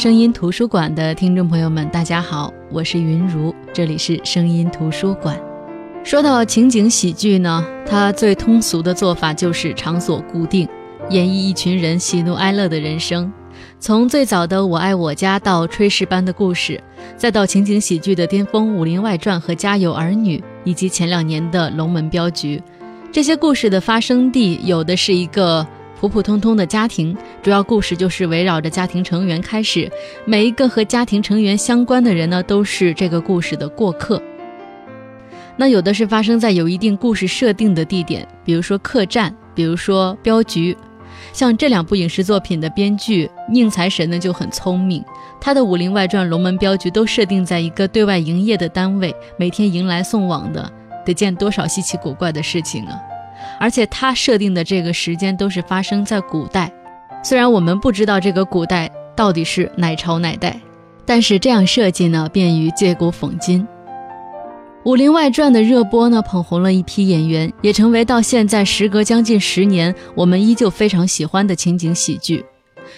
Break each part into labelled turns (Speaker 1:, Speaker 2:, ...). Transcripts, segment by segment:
Speaker 1: 声音图书馆的听众朋友们，大家好，我是云如，这里是声音图书馆。说到情景喜剧呢，它最通俗的做法就是场所固定，演绎一群人喜怒哀乐的人生。从最早的《我爱我家》到炊事班的故事，再到情景喜剧的巅峰《武林外传》和《家有儿女》，以及前两年的《龙门镖局》，这些故事的发生地有的是一个。普普通通的家庭，主要故事就是围绕着家庭成员开始。每一个和家庭成员相关的人呢，都是这个故事的过客。那有的是发生在有一定故事设定的地点，比如说客栈，比如说镖局。像这两部影视作品的编剧宁财神呢就很聪明，他的《武林外传》《龙门镖局》都设定在一个对外营业的单位，每天迎来送往的，得见多少稀奇古怪的事情啊！而且他设定的这个时间都是发生在古代，虽然我们不知道这个古代到底是哪朝哪代，但是这样设计呢，便于借古讽今。《武林外传》的热播呢，捧红了一批演员，也成为到现在时隔将近十年，我们依旧非常喜欢的情景喜剧。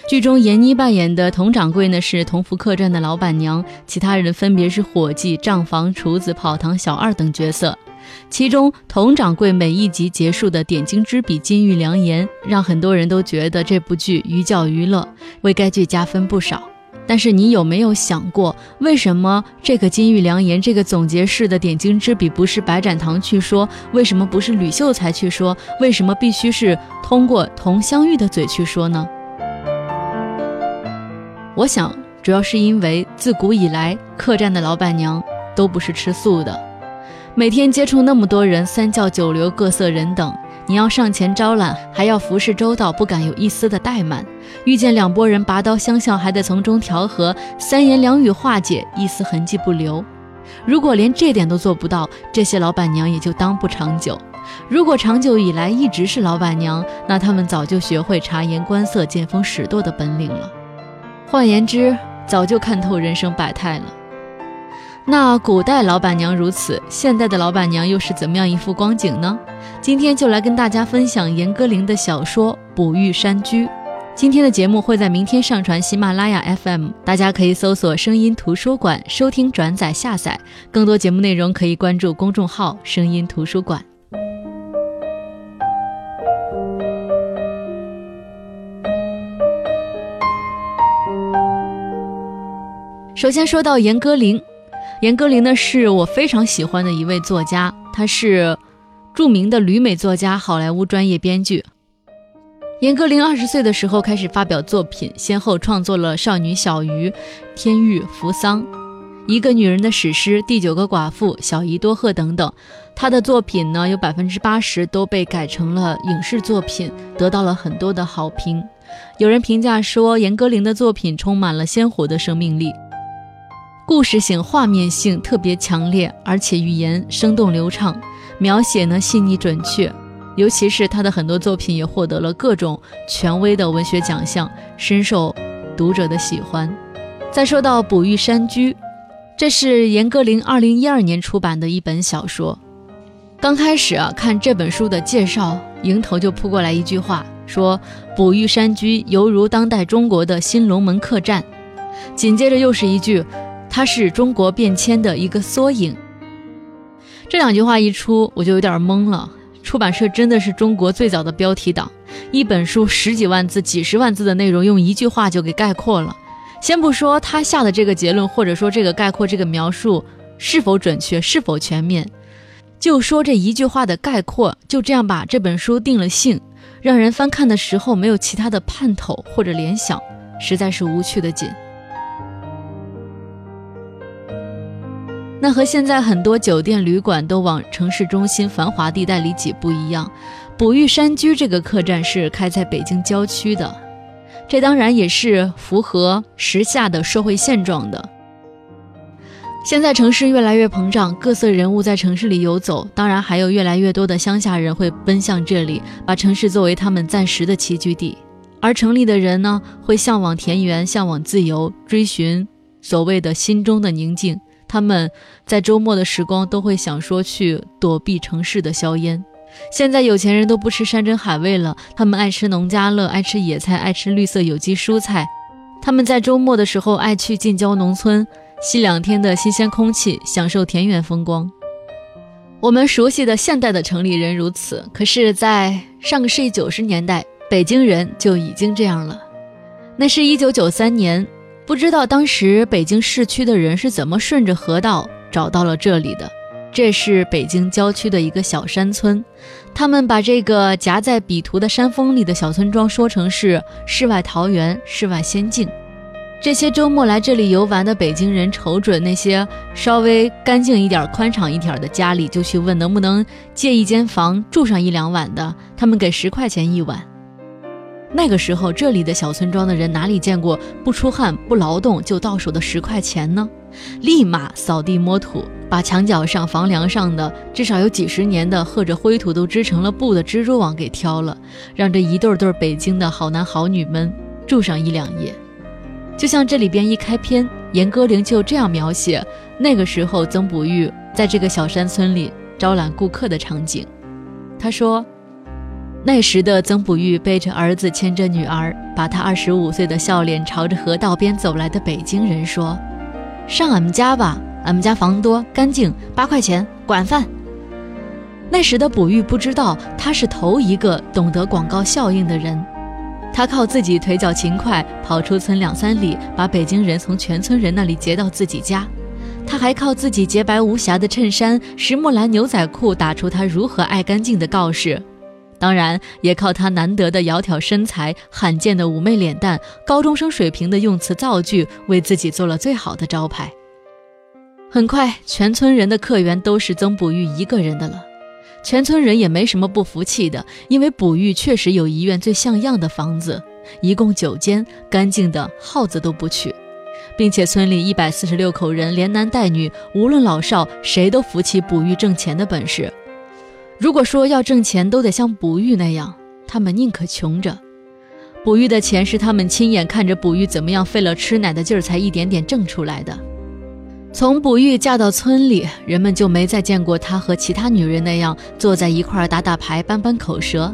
Speaker 1: 剧中闫妮扮演的佟掌柜呢，是同福客栈的老板娘，其他人分别是伙计、账房、厨子、跑堂小二等角色。其中，佟掌柜每一集结束的点睛之笔、金玉良言，让很多人都觉得这部剧寓教于乐，为该剧加分不少。但是，你有没有想过，为什么这个金玉良言、这个总结式的点睛之笔不是白展堂去说？为什么不是吕秀才去说？为什么必须是通过佟湘玉的嘴去说呢？我想，主要是因为自古以来，客栈的老板娘都不是吃素的。每天接触那么多人，三教九流、各色人等，你要上前招揽，还要服侍周到，不敢有一丝的怠慢。遇见两拨人拔刀相向，还得从中调和，三言两语化解，一丝痕迹不留。如果连这点都做不到，这些老板娘也就当不长久。如果长久以来一直是老板娘，那他们早就学会察言观色、见风使舵的本领了。换言之，早就看透人生百态了。那古代老板娘如此，现代的老板娘又是怎么样一副光景呢？今天就来跟大家分享严歌苓的小说《捕玉山居》。今天的节目会在明天上传喜马拉雅 FM，大家可以搜索“声音图书馆”收听、转载、下载。更多节目内容可以关注公众号“声音图书馆”。首先说到严歌苓。严歌苓呢，是我非常喜欢的一位作家，他是著名的旅美作家、好莱坞专业编剧。严歌苓二十岁的时候开始发表作品，先后创作了《少女小鱼》《天狱》《扶桑》《一个女人的史诗》《第九个寡妇》《小姨多鹤》等等。她的作品呢，有百分之八十都被改成了影视作品，得到了很多的好评。有人评价说，严歌苓的作品充满了鲜活的生命力。故事性、画面性特别强烈，而且语言生动流畅，描写呢细腻准确。尤其是他的很多作品也获得了各种权威的文学奖项，深受读者的喜欢。再说到《捕玉山居》，这是严歌苓二零一二年出版的一本小说。刚开始啊，看这本书的介绍，迎头就扑过来一句话，说《捕玉山居》犹如当代中国的新龙门客栈。紧接着又是一句。它是中国变迁的一个缩影。这两句话一出，我就有点懵了。出版社真的是中国最早的标题党，一本书十几万字、几十万字的内容，用一句话就给概括了。先不说他下的这个结论，或者说这个概括、这个描述是否准确、是否全面，就说这一句话的概括，就这样把这本书定了性，让人翻看的时候没有其他的盼头或者联想，实在是无趣的紧。那和现在很多酒店旅馆都往城市中心繁华地带里挤不一样，捕玉山居这个客栈是开在北京郊区的，这当然也是符合时下的社会现状的。现在城市越来越膨胀，各色人物在城市里游走，当然还有越来越多的乡下人会奔向这里，把城市作为他们暂时的栖居地。而城里的人呢，会向往田园，向往自由，追寻所谓的心中的宁静。他们在周末的时光都会想说去躲避城市的硝烟。现在有钱人都不吃山珍海味了，他们爱吃农家乐，爱吃野菜，爱吃绿色有机蔬菜。他们在周末的时候爱去近郊农村，吸两天的新鲜空气，享受田园风光。我们熟悉的现代的城里人如此，可是，在上个世纪九十年代，北京人就已经这样了。那是一九九三年，不知道当时北京市区的人是怎么顺着河道找到了这里的。这是北京郊区的一个小山村，他们把这个夹在笔图的山峰里的小村庄说成是世外桃源、世外仙境。这些周末来这里游玩的北京人，瞅准那些稍微干净一点、宽敞一点的家里，就去问能不能借一间房住上一两晚的，他们给十块钱一晚。那个时候，这里的小村庄的人哪里见过不出汗、不劳动就到手的十块钱呢？立马扫地摸土。把墙角上、房梁上的至少有几十年的和着灰土都织成了布的蜘蛛网给挑了，让这一对对北京的好男好女们住上一两夜。就像这里边一开篇，严歌苓就这样描写那个时候曾宝玉在这个小山村里招揽顾客的场景。他说：“那时的曾宝玉背着儿子，牵着女儿，把他二十五岁的笑脸朝着河道边走来的北京人说：‘上俺们家吧。’”俺们家房多干净，八块钱管饭。那时的卜玉不知道，他是头一个懂得广告效应的人。他靠自己腿脚勤快，跑出村两三里，把北京人从全村人那里截到自己家。他还靠自己洁白无瑕的衬衫、石墨蓝牛仔裤，打出他如何爱干净的告示。当然，也靠他难得的窈窕身材、罕见的妩媚脸蛋、高中生水平的用词造句，为自己做了最好的招牌。很快，全村人的客源都是曾宝玉一个人的了。全村人也没什么不服气的，因为宝玉确实有一院最像样的房子，一共九间，干净的耗子都不去，并且村里一百四十六口人，连男带女，无论老少，谁都服气宝玉挣钱的本事。如果说要挣钱都得像宝玉那样，他们宁可穷着。宝玉的钱是他们亲眼看着宝玉怎么样费了吃奶的劲儿才一点点挣出来的。从卜玉嫁到村里，人们就没再见过她和其他女人那样坐在一块儿打打牌、扳扳口舌。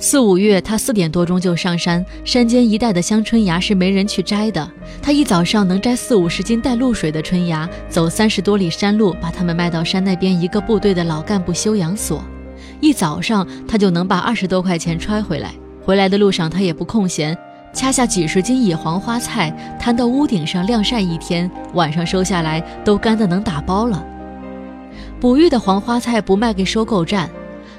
Speaker 1: 四五月，她四点多钟就上山，山间一带的香椿芽是没人去摘的。她一早上能摘四五十斤带露水的春芽，走三十多里山路，把它们卖到山那边一个部队的老干部休养所。一早上，他就能把二十多块钱揣回来。回来的路上，他也不空闲。掐下几十斤野黄花菜，摊到屋顶上晾晒一天，晚上收下来都干得能打包了。捕玉的黄花菜不卖给收购站，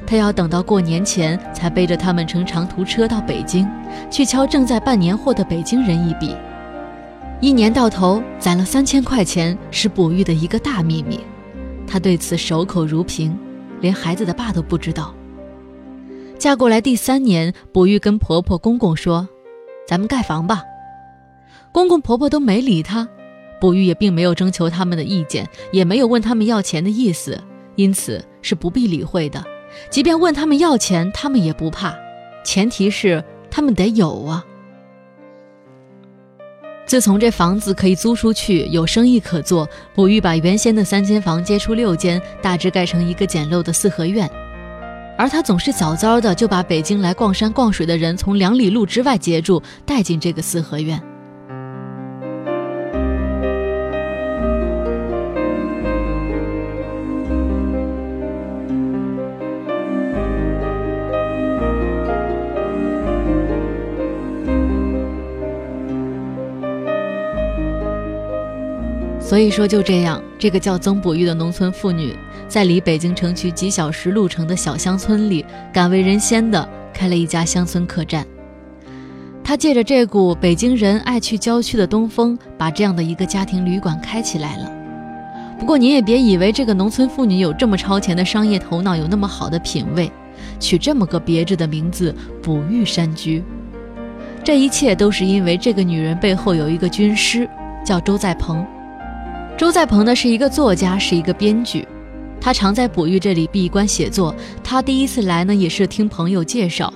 Speaker 1: 他要等到过年前才背着他们乘长途车到北京，去敲正在办年货的北京人一笔。一年到头攒了三千块钱，是捕玉的一个大秘密，他对此守口如瓶，连孩子的爸都不知道。嫁过来第三年，卜玉跟婆婆公公说。咱们盖房吧，公公婆婆都没理他，卜玉也并没有征求他们的意见，也没有问他们要钱的意思，因此是不必理会的。即便问他们要钱，他们也不怕，前提是他们得有啊。自从这房子可以租出去，有生意可做，卜玉把原先的三间房接出六间，大致盖成一个简陋的四合院。而他总是早早的就把北京来逛山逛水的人从两里路之外截住，带进这个四合院。所以说，就这样，这个叫曾宝玉的农村妇女，在离北京城区几小时路程的小乡村里，敢为人先的开了一家乡村客栈。她借着这股北京人爱去郊区的东风，把这样的一个家庭旅馆开起来了。不过，您也别以为这个农村妇女有这么超前的商业头脑，有那么好的品味，取这么个别致的名字“宝玉山居”。这一切都是因为这个女人背后有一个军师，叫周在鹏。周在鹏呢是一个作家，是一个编剧，他常在卜玉这里闭关写作。他第一次来呢，也是听朋友介绍，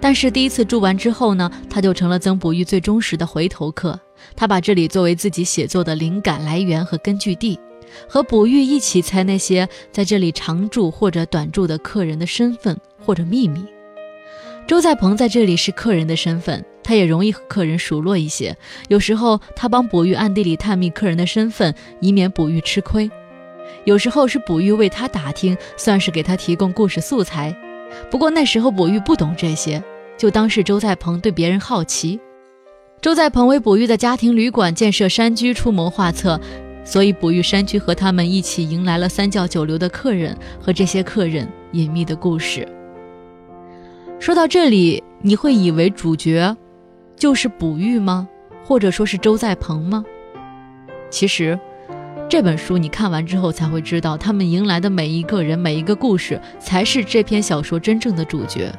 Speaker 1: 但是第一次住完之后呢，他就成了曾卜玉最忠实的回头客。他把这里作为自己写作的灵感来源和根据地，和卜玉一起猜那些在这里常住或者短住的客人的身份或者秘密。周在鹏在这里是客人的身份。他也容易和客人熟络一些。有时候他帮卜玉暗地里探秘客人的身份，以免卜玉吃亏；有时候是卜玉为他打听，算是给他提供故事素材。不过那时候卜玉不懂这些，就当是周在鹏对别人好奇。周在鹏为卜玉的家庭旅馆建设山居出谋划策，所以卜玉山居和他们一起迎来了三教九流的客人和这些客人隐秘的故事。说到这里，你会以为主角就是卜玉吗？或者说是周在鹏吗？其实，这本书你看完之后才会知道，他们迎来的每一个人、每一个故事，才是这篇小说真正的主角。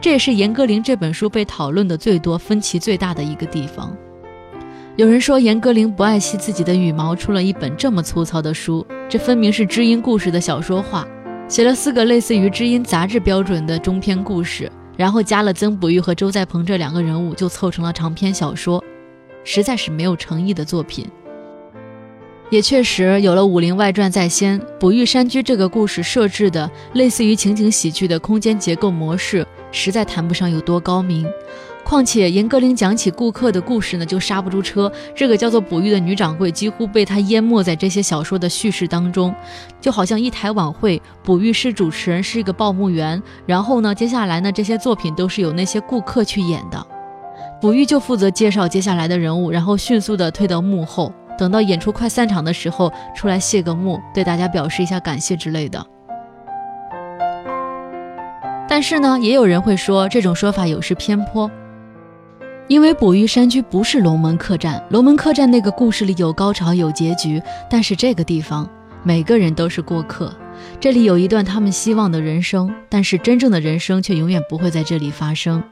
Speaker 1: 这也是严歌苓这本书被讨论的最多、分歧最大的一个地方。有人说严歌苓不爱惜自己的羽毛，出了一本这么粗糙的书，这分明是知音故事的小说化。写了四个类似于知音杂志标准的中篇故事，然后加了曾卜玉和周在鹏这两个人物，就凑成了长篇小说，实在是没有诚意的作品。也确实有了《武林外传》在先，捕玉山居这个故事设置的类似于情景喜剧的空间结构模式，实在谈不上有多高明。况且严歌苓讲起顾客的故事呢，就刹不住车。这个叫做卜玉的女掌柜几乎被他淹没在这些小说的叙事当中，就好像一台晚会，卜玉是主持人，是一个报幕员。然后呢，接下来呢，这些作品都是由那些顾客去演的，卜玉就负责介绍接下来的人物，然后迅速的退到幕后，等到演出快散场的时候出来谢个幕，对大家表示一下感谢之类的。但是呢，也有人会说这种说法有失偏颇。因为捕鱼山居不是龙门客栈，龙门客栈那个故事里有高潮有结局，但是这个地方每个人都是过客，这里有一段他们希望的人生，但是真正的人生却永远不会在这里发生。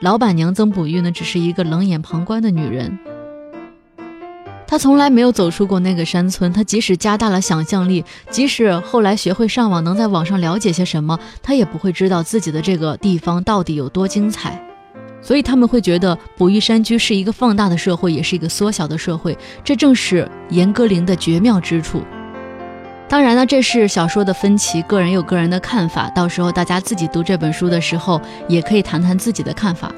Speaker 1: 老板娘曾捕玉呢，只是一个冷眼旁观的女人，她从来没有走出过那个山村，她即使加大了想象力，即使后来学会上网，能在网上了解些什么，她也不会知道自己的这个地方到底有多精彩。所以他们会觉得捕鱼山居是一个放大的社会，也是一个缩小的社会。这正是严歌苓的绝妙之处。当然呢，这是小说的分歧，个人有个人的看法。到时候大家自己读这本书的时候，也可以谈谈自己的看法。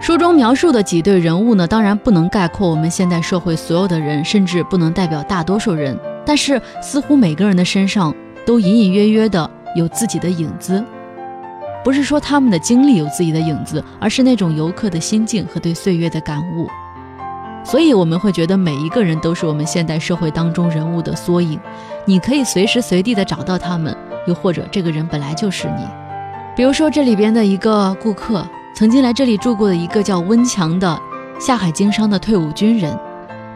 Speaker 1: 书中描述的几对人物呢，当然不能概括我们现代社会所有的人，甚至不能代表大多数人。但是似乎每个人的身上都隐隐约约的。有自己的影子，不是说他们的经历有自己的影子，而是那种游客的心境和对岁月的感悟。所以我们会觉得每一个人都是我们现代社会当中人物的缩影，你可以随时随地的找到他们，又或者这个人本来就是你。比如说这里边的一个顾客，曾经来这里住过的一个叫温强的下海经商的退伍军人，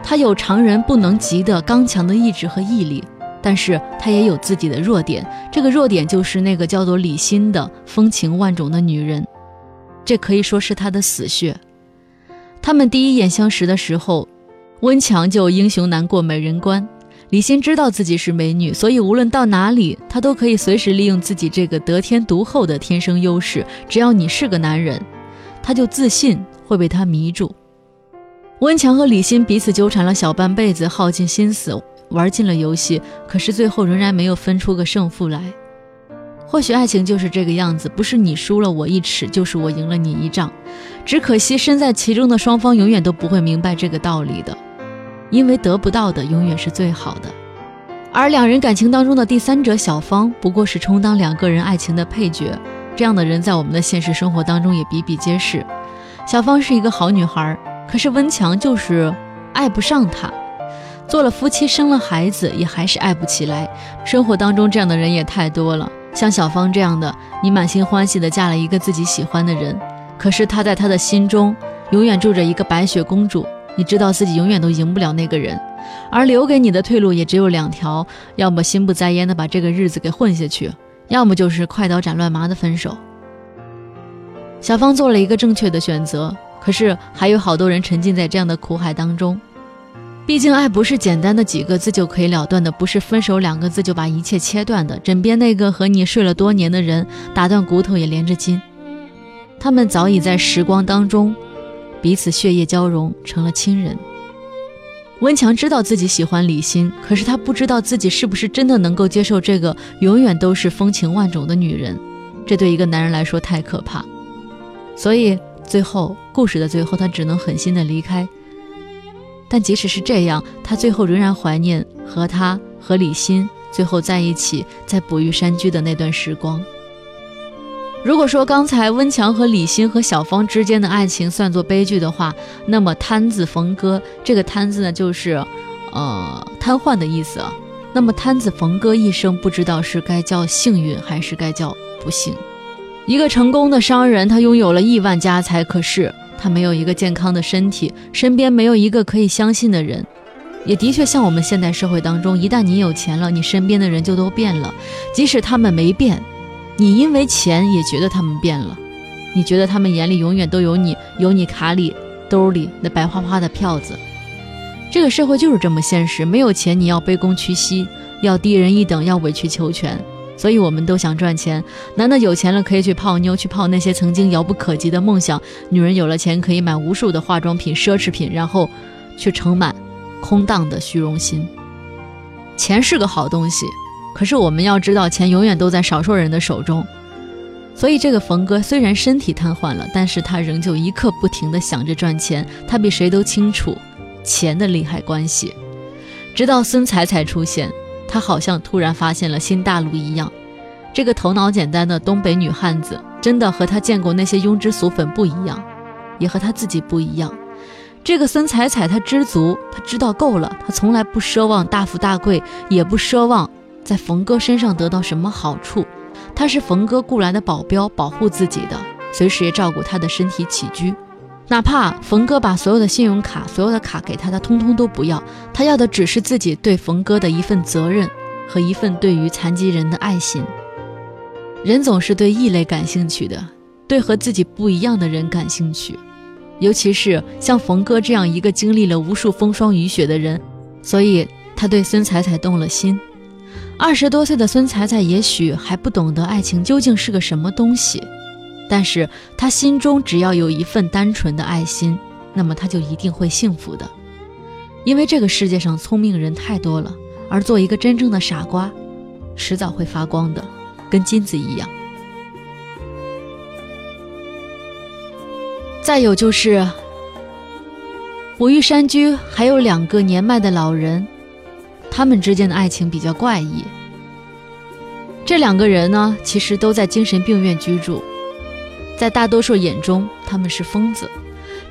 Speaker 1: 他有常人不能及的刚强的意志和毅力。但是他也有自己的弱点，这个弱点就是那个叫做李欣的风情万种的女人，这可以说是他的死穴。他们第一眼相识的时候，温强就英雄难过美人关。李欣知道自己是美女，所以无论到哪里，她都可以随时利用自己这个得天独厚的天生优势。只要你是个男人，他就自信会被他迷住。温强和李欣彼此纠缠了小半辈子，耗尽心思。玩尽了游戏，可是最后仍然没有分出个胜负来。或许爱情就是这个样子，不是你输了我一尺，就是我赢了你一丈。只可惜身在其中的双方永远都不会明白这个道理的，因为得不到的永远是最好的。而两人感情当中的第三者小芳，不过是充当两个人爱情的配角。这样的人在我们的现实生活当中也比比皆是。小芳是一个好女孩，可是温强就是爱不上她。做了夫妻，生了孩子，也还是爱不起来。生活当中这样的人也太多了，像小芳这样的，你满心欢喜的嫁了一个自己喜欢的人，可是他在他的心中永远住着一个白雪公主。你知道自己永远都赢不了那个人，而留给你的退路也只有两条：要么心不在焉的把这个日子给混下去，要么就是快刀斩乱麻的分手。小芳做了一个正确的选择，可是还有好多人沉浸在这样的苦海当中。毕竟，爱不是简单的几个字就可以了断的，不是分手两个字就把一切切断的。枕边那个和你睡了多年的人，打断骨头也连着筋。他们早已在时光当中，彼此血液交融，成了亲人。温强知道自己喜欢李欣，可是他不知道自己是不是真的能够接受这个永远都是风情万种的女人。这对一个男人来说太可怕。所以最后故事的最后，他只能狠心的离开。但即使是这样，他最后仍然怀念和他和李欣最后在一起在捕鱼山居的那段时光。如果说刚才温强和李欣和小芳之间的爱情算作悲剧的话，那么瘫子冯哥这个瘫子呢，就是，呃，瘫痪的意思。那么瘫子冯哥一生不知道是该叫幸运还是该叫不幸。一个成功的商人，他拥有了亿万家财，可是他没有一个健康的身体，身边没有一个可以相信的人。也的确像我们现代社会当中，一旦你有钱了，你身边的人就都变了，即使他们没变。你因为钱也觉得他们变了，你觉得他们眼里永远都有你，有你卡里兜里那白花花的票子。这个社会就是这么现实，没有钱你要卑躬屈膝，要低人一等，要委曲求全。所以我们都想赚钱，男的有钱了可以去泡妞，去泡那些曾经遥不可及的梦想；女人有了钱可以买无数的化妆品、奢侈品，然后去盛满空荡的虚荣心。钱是个好东西。可是我们要知道，钱永远都在少数人的手中，所以这个冯哥虽然身体瘫痪了，但是他仍旧一刻不停地想着赚钱。他比谁都清楚钱的利害关系。直到孙彩彩出现，他好像突然发现了新大陆一样。这个头脑简单的东北女汉子，真的和他见过那些庸脂俗粉不一样，也和他自己不一样。这个孙彩彩，她知足，她知道够了，她从来不奢望大富大贵，也不奢望。在冯哥身上得到什么好处？他是冯哥雇来的保镖，保护自己的，随时也照顾他的身体起居。哪怕冯哥把所有的信用卡、所有的卡给他，他通通都不要。他要的只是自己对冯哥的一份责任和一份对于残疾人的爱心。人总是对异类感兴趣的，对和自己不一样的人感兴趣，尤其是像冯哥这样一个经历了无数风霜雨雪的人，所以他对孙彩彩动了心。二十多岁的孙彩彩也许还不懂得爱情究竟是个什么东西，但是他心中只要有一份单纯的爱心，那么他就一定会幸福的。因为这个世界上聪明人太多了，而做一个真正的傻瓜，迟早会发光的，跟金子一样。再有就是五玉山居还有两个年迈的老人。他们之间的爱情比较怪异。这两个人呢，其实都在精神病院居住，在大多数眼中，他们是疯子。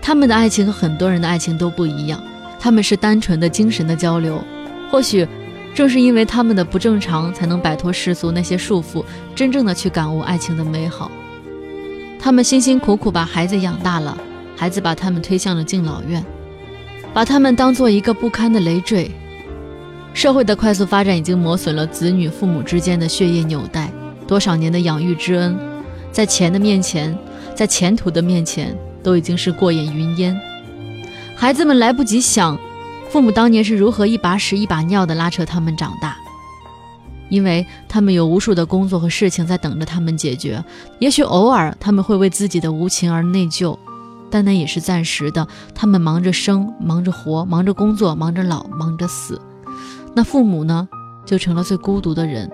Speaker 1: 他们的爱情和很多人的爱情都不一样，他们是单纯的精神的交流。或许正是因为他们的不正常，才能摆脱世俗那些束缚，真正的去感悟爱情的美好。他们辛辛苦苦把孩子养大了，孩子把他们推向了敬老院，把他们当做一个不堪的累赘。社会的快速发展已经磨损了子女父母之间的血液纽带，多少年的养育之恩，在钱的面前，在前途的面前，都已经是过眼云烟。孩子们来不及想，父母当年是如何一把屎一把尿的拉扯他们长大，因为他们有无数的工作和事情在等着他们解决。也许偶尔他们会为自己的无情而内疚，但那也是暂时的。他们忙着生，忙着活，忙着工作，忙着老，忙着死。那父母呢，就成了最孤独的人。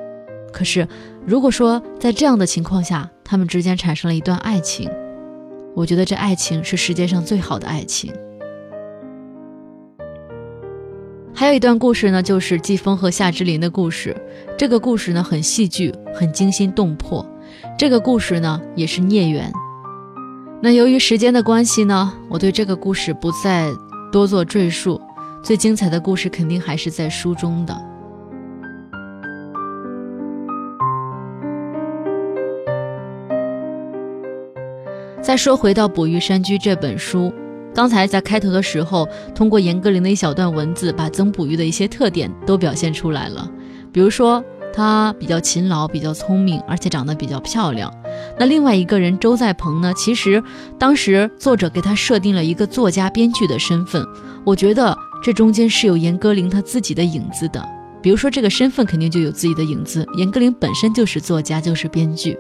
Speaker 1: 可是，如果说在这样的情况下，他们之间产生了一段爱情，我觉得这爱情是世界上最好的爱情。还有一段故事呢，就是季风和夏之林的故事。这个故事呢，很戏剧，很惊心动魄。这个故事呢，也是孽缘。那由于时间的关系呢，我对这个故事不再多做赘述。最精彩的故事肯定还是在书中的。再说回到《捕鱼山居》这本书，刚才在开头的时候，通过严歌苓的一小段文字，把曾捕鱼的一些特点都表现出来了。比如说，他比较勤劳，比较聪明，而且长得比较漂亮。那另外一个人周在鹏呢？其实当时作者给他设定了一个作家、编剧的身份，我觉得。这中间是有严歌苓她自己的影子的，比如说这个身份肯定就有自己的影子。严歌苓本身就是作家，就是编剧。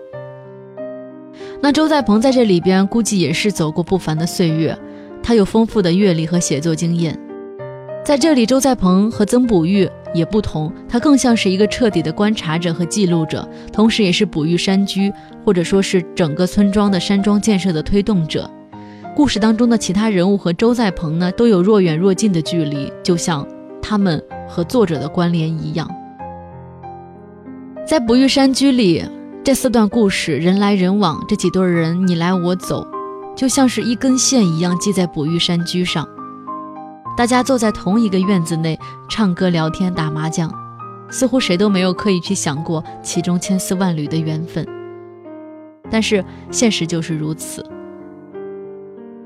Speaker 1: 那周在鹏在这里边估计也是走过不凡的岁月，他有丰富的阅历和写作经验。在这里，周在鹏和曾宝玉也不同，他更像是一个彻底的观察者和记录者，同时也是哺玉山居或者说是整个村庄的山庄建设的推动者。故事当中的其他人物和周在鹏呢，都有若远若近的距离，就像他们和作者的关联一样。在哺玉山居里，这四段故事人来人往，这几对人你来我走，就像是一根线一样系在哺育山居上。大家坐在同一个院子内，唱歌、聊天、打麻将，似乎谁都没有刻意去想过其中千丝万缕的缘分。但是现实就是如此。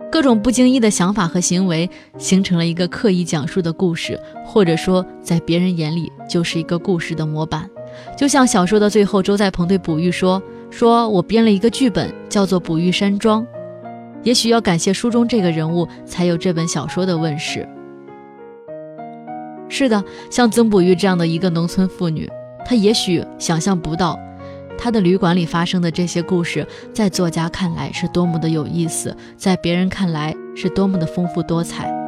Speaker 1: 各种不经意的想法和行为，形成了一个刻意讲述的故事，或者说，在别人眼里就是一个故事的模板。就像小说的最后，周在鹏对卜玉说：“说我编了一个剧本，叫做《卜玉山庄》。也许要感谢书中这个人物，才有这本小说的问世。”是的，像曾卜玉这样的一个农村妇女，她也许想象不到。她的旅馆里发生的这些故事，在作家看来是多么的有意思，在别人看来是多么的丰富多彩。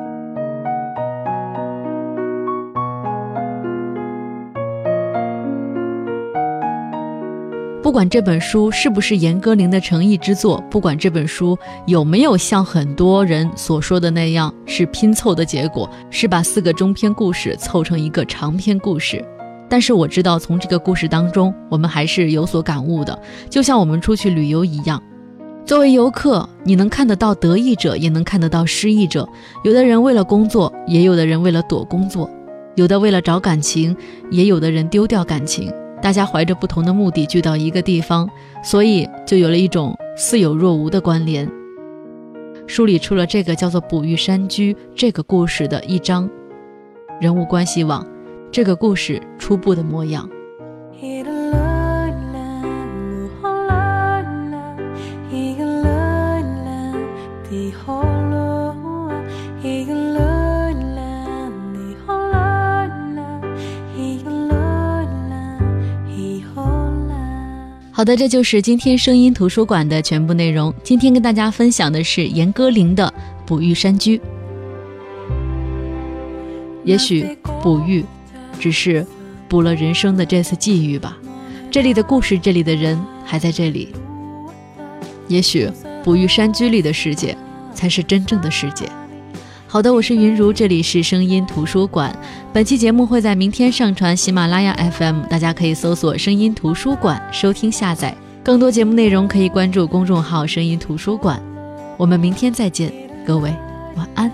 Speaker 1: 不管这本书是不是严歌苓的诚意之作，不管这本书有没有像很多人所说的那样是拼凑的结果，是把四个中篇故事凑成一个长篇故事。但是我知道，从这个故事当中，我们还是有所感悟的。就像我们出去旅游一样，作为游客，你能看得到得意者，也能看得到失意者。有的人为了工作，也有的人为了躲工作；有的为了找感情，也有的人丢掉感情。大家怀着不同的目的聚到一个地方，所以就有了一种似有若无的关联。梳理出了这个叫做“哺育山居”这个故事的一张人物关系网。这个故事初步的模样。好的，这就是今天声音图书馆的全部内容。今天跟大家分享的是严歌苓的《哺育山居》，也许哺育。只是补了人生的这次际遇吧。这里的故事，这里的人还在这里。也许哺育山居里的世界才是真正的世界。好的，我是云如，这里是声音图书馆。本期节目会在明天上传喜马拉雅 FM，大家可以搜索“声音图书馆”收听下载。更多节目内容可以关注公众号“声音图书馆”。我们明天再见，各位晚安。